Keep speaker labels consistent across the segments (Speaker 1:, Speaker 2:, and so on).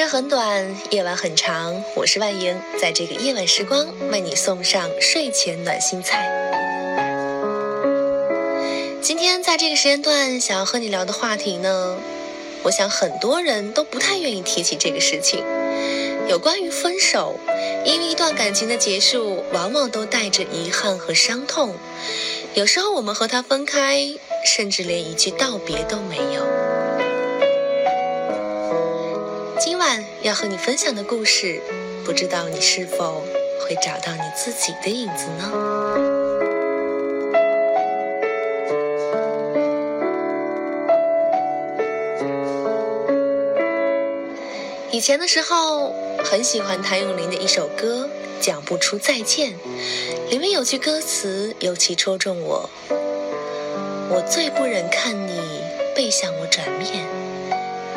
Speaker 1: 人生很短，夜晚很长。我是万莹，在这个夜晚时光，为你送上睡前暖心菜。今天在这个时间段，想要和你聊的话题呢，我想很多人都不太愿意提起这个事情。有关于分手，因为一段感情的结束，往往都带着遗憾和伤痛。有时候我们和他分开，甚至连一句道别都没有。今晚要和你分享的故事，不知道你是否会找到你自己的影子呢？以前的时候，很喜欢谭咏麟的一首歌《讲不出再见》，里面有句歌词尤其戳中我：我最不忍看你背向我转面，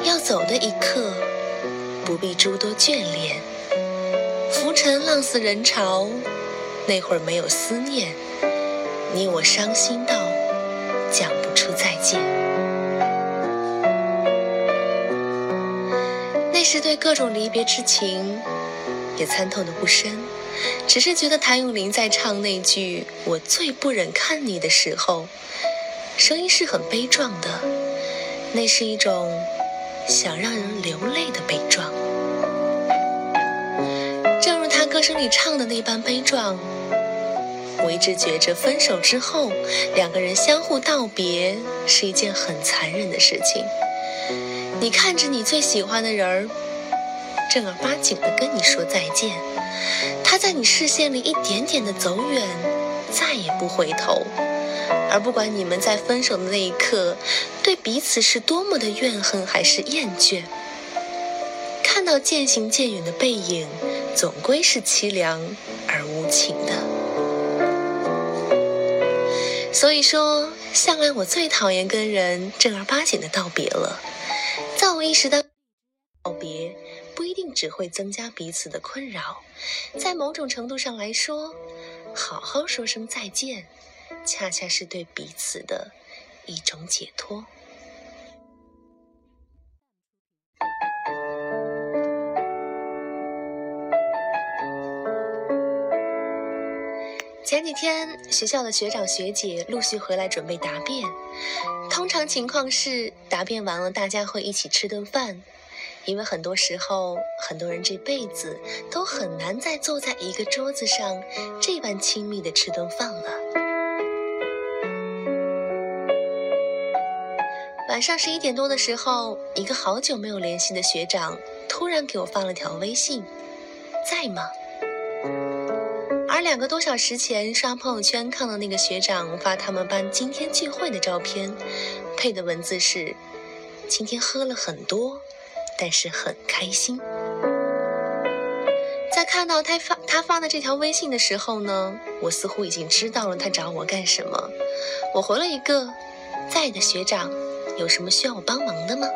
Speaker 1: 要走的一刻。不必诸多眷恋，浮沉浪似人潮，那会儿没有思念，你我伤心到讲不出再见。那时对各种离别之情也参透的不深，只是觉得谭咏麟在唱那句“我最不忍看你”的时候，声音是很悲壮的，那是一种。想让人流泪的悲壮，正如他歌声里唱的那般悲壮。我一直觉着，分手之后，两个人相互道别是一件很残忍的事情。你看着你最喜欢的人儿，正儿八经的跟你说再见，他在你视线里一点点的走远，再也不回头。而不管你们在分手的那一刻，对彼此是多么的怨恨还是厌倦，看到渐行渐远的背影，总归是凄凉而无情的。所以说，向来我最讨厌跟人正儿八经的道别了。在我意识到，道别不一定只会增加彼此的困扰，在某种程度上来说，好好说声再见。恰恰是对彼此的一种解脱。前几天，学校的学长学姐陆续回来准备答辩。通常情况是，答辩完了，大家会一起吃顿饭。因为很多时候，很多人这辈子都很难再坐在一个桌子上这般亲密的吃顿饭了。晚上十一点多的时候，一个好久没有联系的学长突然给我发了条微信：“在吗？”而两个多小时前刷朋友圈看到那个学长发他们班今天聚会的照片，配的文字是：“今天喝了很多，但是很开心。”在看到他发他发的这条微信的时候呢，我似乎已经知道了他找我干什么。我回了一个：“在的学长。”有什么需要我帮忙的吗？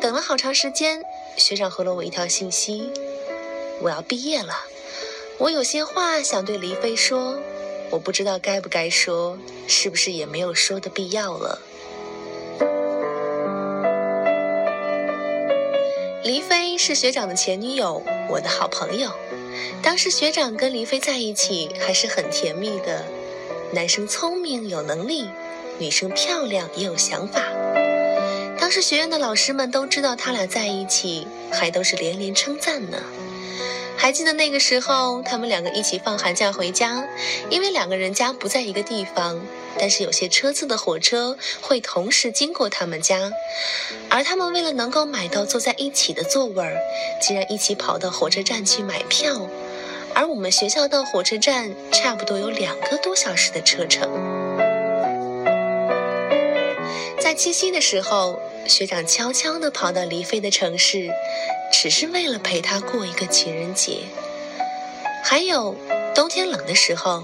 Speaker 1: 等了好长时间，学长回了我一条信息：我要毕业了，我有些话想对黎飞说，我不知道该不该说，是不是也没有说的必要了。黎飞是学长的前女友，我的好朋友。当时学长跟黎飞在一起还是很甜蜜的，男生聪明有能力。女生漂亮也有想法，当时学院的老师们都知道他俩在一起，还都是连连称赞呢。还记得那个时候，他们两个一起放寒假回家，因为两个人家不在一个地方，但是有些车次的火车会同时经过他们家，而他们为了能够买到坐在一起的座位儿，竟然一起跑到火车站去买票，而我们学校到火车站差不多有两个多小时的车程。七夕的时候，学长悄悄地跑到黎飞的城市，只是为了陪他过一个情人节。还有冬天冷的时候，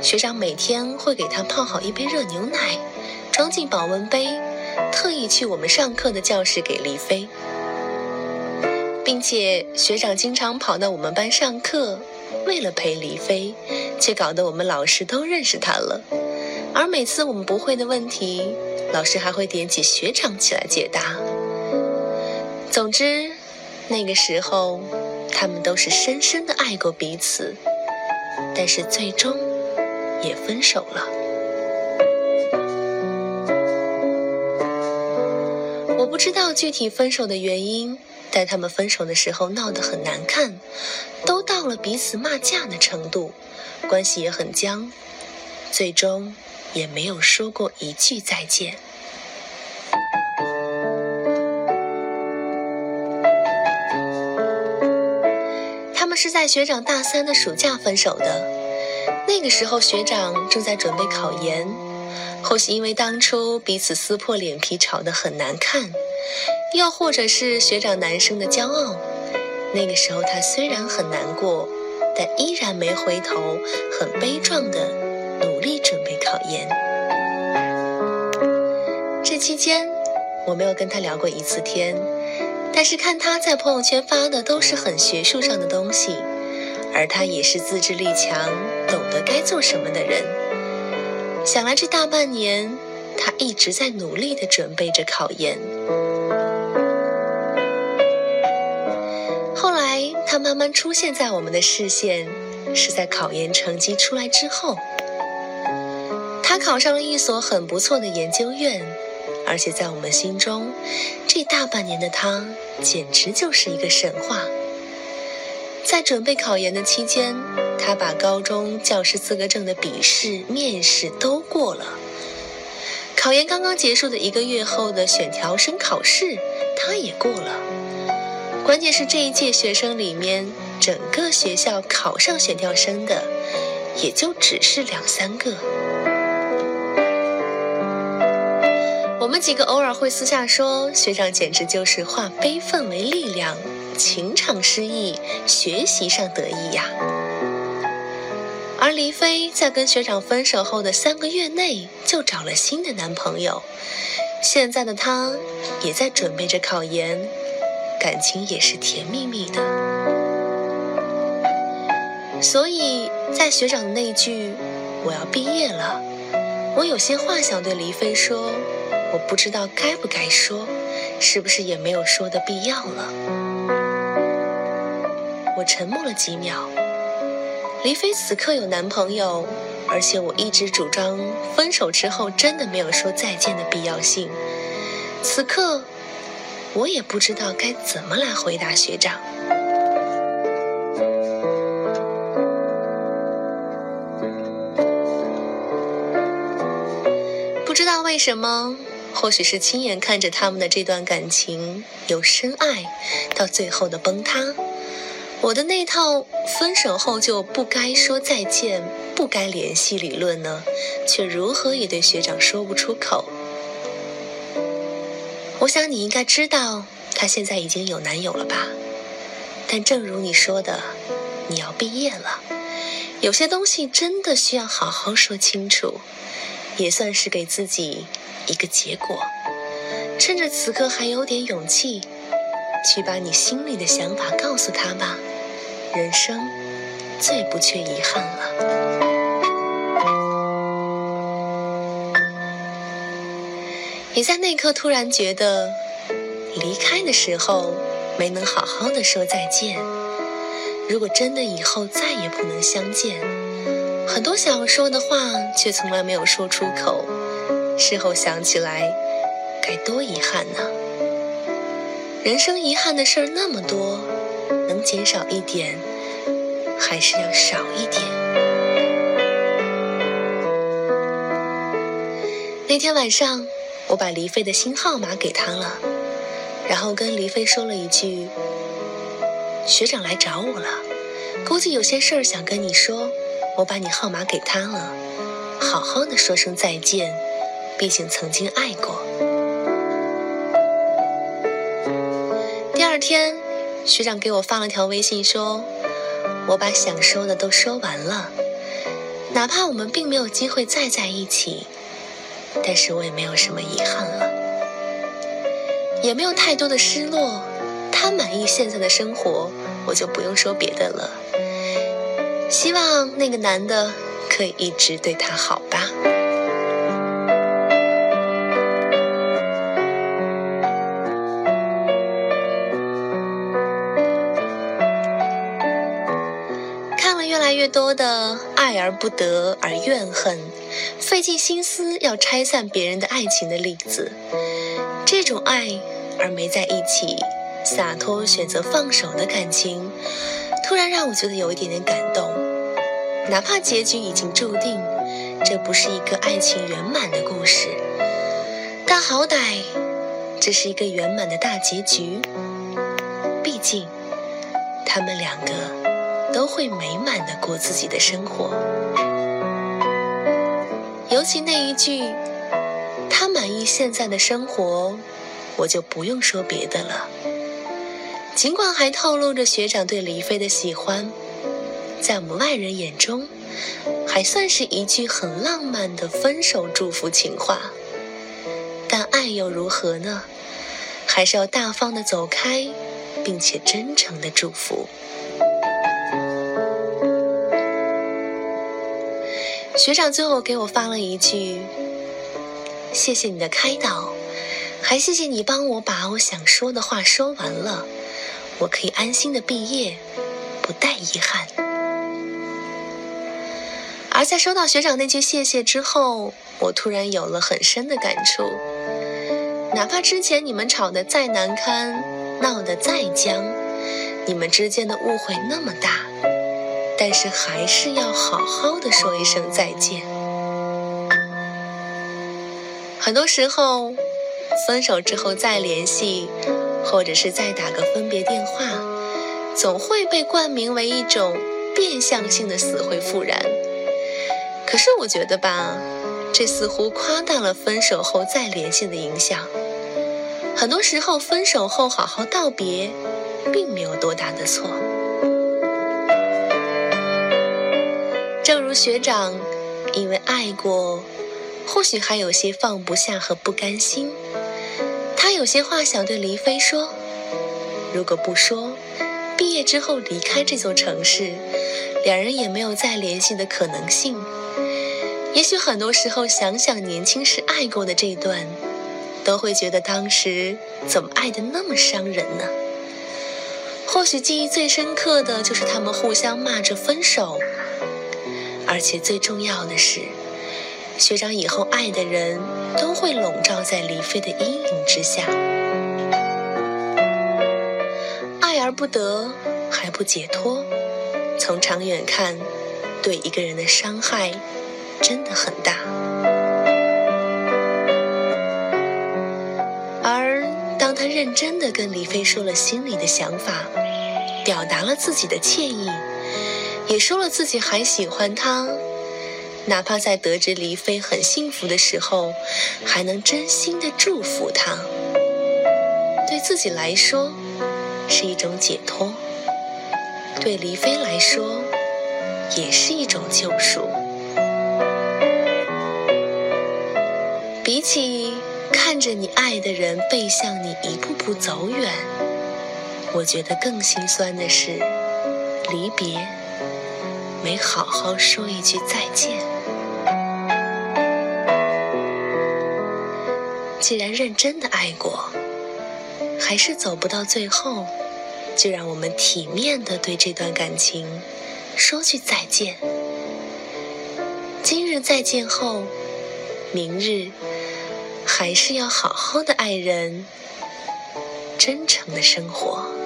Speaker 1: 学长每天会给他泡好一杯热牛奶，装进保温杯，特意去我们上课的教室给黎飞，并且学长经常跑到我们班上课，为了陪黎飞，却搞得我们老师都认识他了。而每次我们不会的问题，老师还会点起学长起来解答。总之，那个时候，他们都是深深的爱过彼此，但是最终也分手了。我不知道具体分手的原因，但他们分手的时候闹得很难看，都到了彼此骂架的程度，关系也很僵，最终也没有说过一句再见。他们是在学长大三的暑假分手的。那个时候，学长正在准备考研，或许因为当初彼此撕破脸皮吵得很难看，又或者是学长男生的骄傲。那个时候，他虽然很难过，但依然没回头，很悲壮的努力准备考研。这期间，我没有跟他聊过一次天。但是看他在朋友圈发的都是很学术上的东西，而他也是自制力强、懂得该做什么的人。想来这大半年，他一直在努力的准备着考研。后来他慢慢出现在我们的视线，是在考研成绩出来之后。考上了一所很不错的研究院。而且在我们心中，这大半年的他简直就是一个神话。在准备考研的期间，他把高中教师资格证的笔试、面试都过了。考研刚刚结束的一个月后的选调生考试，他也过了。关键是这一届学生里面，整个学校考上选调生的，也就只是两三个。我们几个偶尔会私下说，学长简直就是化悲愤为力量，情场失意，学习上得意呀。而黎飞在跟学长分手后的三个月内就找了新的男朋友，现在的他也在准备着考研，感情也是甜蜜蜜的。所以在学长的那句“我要毕业了”，我有些话想对黎飞说。我不知道该不该说，是不是也没有说的必要了？我沉默了几秒。黎飞此刻有男朋友，而且我一直主张分手之后真的没有说再见的必要性。此刻，我也不知道该怎么来回答学长。不知道为什么。或许是亲眼看着他们的这段感情由深爱到最后的崩塌，我的那套分手后就不该说再见、不该联系理论呢，却如何也对学长说不出口。我想你应该知道，他现在已经有男友了吧？但正如你说的，你要毕业了，有些东西真的需要好好说清楚，也算是给自己。一个结果，趁着此刻还有点勇气，去把你心里的想法告诉他吧。人生最不缺遗憾了。你在那刻突然觉得，离开的时候没能好好的说再见。如果真的以后再也不能相见，很多想要说的话却从来没有说出口。事后想起来，该多遗憾呢！人生遗憾的事儿那么多，能减少一点，还是要少一点。那天晚上，我把黎飞的新号码给他了，然后跟黎飞说了一句：“学长来找我了，估计有些事儿想跟你说，我把你号码给他了，好好的说声再见。”毕竟曾经爱过。第二天，学长给我发了条微信说：“我把想说的都说完了，哪怕我们并没有机会再在一起，但是我也没有什么遗憾了，也没有太多的失落。他满意现在的生活，我就不用说别的了。希望那个男的可以一直对他好来。”越多的爱而不得而怨恨，费尽心思要拆散别人的爱情的例子。这种爱而没在一起，洒脱选择放手的感情，突然让我觉得有一点点感动。哪怕结局已经注定，这不是一个爱情圆满的故事，但好歹这是一个圆满的大结局。毕竟，他们两个。都会美满的过自己的生活，尤其那一句“他满意现在的生活”，我就不用说别的了。尽管还透露着学长对黎飞的喜欢，在我们外人眼中，还算是一句很浪漫的分手祝福情话。但爱又如何呢？还是要大方的走开，并且真诚的祝福。学长最后给我发了一句：“谢谢你的开导，还谢谢你帮我把我想说的话说完了，我可以安心的毕业，不带遗憾。”而在收到学长那句谢谢之后，我突然有了很深的感触。哪怕之前你们吵得再难堪，闹得再僵，你们之间的误会那么大。但是还是要好好的说一声再见。很多时候，分手之后再联系，或者是再打个分别电话，总会被冠名为一种变相性的死灰复燃。可是我觉得吧，这似乎夸大了分手后再联系的影响。很多时候，分手后好好道别，并没有多大的错。正如学长，因为爱过，或许还有些放不下和不甘心。他有些话想对黎飞说，如果不说，毕业之后离开这座城市，两人也没有再联系的可能性。也许很多时候想想年轻时爱过的这段，都会觉得当时怎么爱的那么伤人呢？或许记忆最深刻的就是他们互相骂着分手。而且最重要的是，学长以后爱的人都会笼罩在李飞的阴影之下，爱而不得还不解脱，从长远看，对一个人的伤害真的很大。而当他认真的跟李飞说了心里的想法，表达了自己的歉意。也说了自己还喜欢他，哪怕在得知黎飞很幸福的时候，还能真心的祝福他。对自己来说是一种解脱，对黎飞来说也是一种救赎。比起看着你爱的人背向你一步步走远，我觉得更心酸的是离别。没好好说一句再见。既然认真的爱过，还是走不到最后，就让我们体面的对这段感情说句再见。今日再见后，明日还是要好好的爱人，真诚的生活。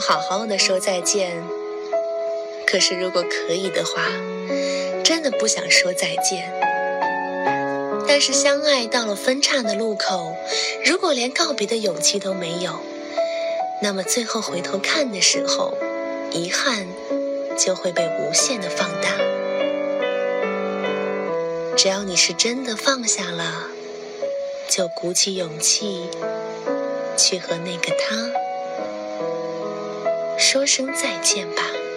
Speaker 1: 好好的说再见。可是如果可以的话真的不想说再见。但是相爱到了分岔的路口如果连告别的勇气都没有那么最后回头看的时候遗憾就会被无限的放大。只要你是真的放下了就鼓起勇气去和那个他说声再见吧。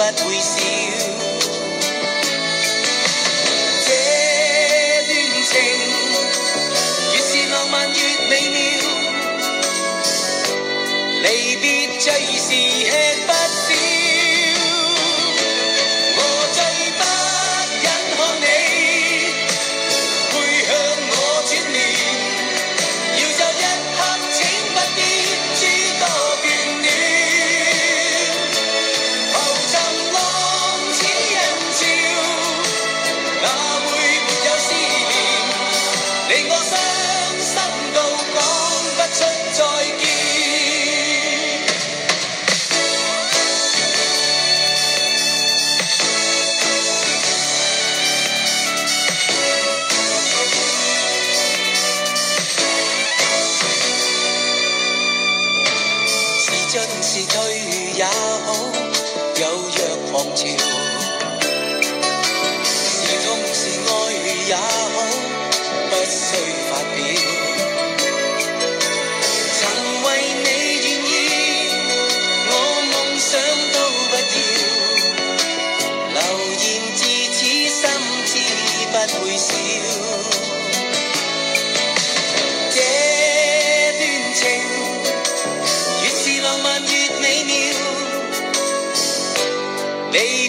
Speaker 2: 不会笑。这段情越是浪漫越美妙离别最是是退也好
Speaker 3: 有若狂潮。Maybe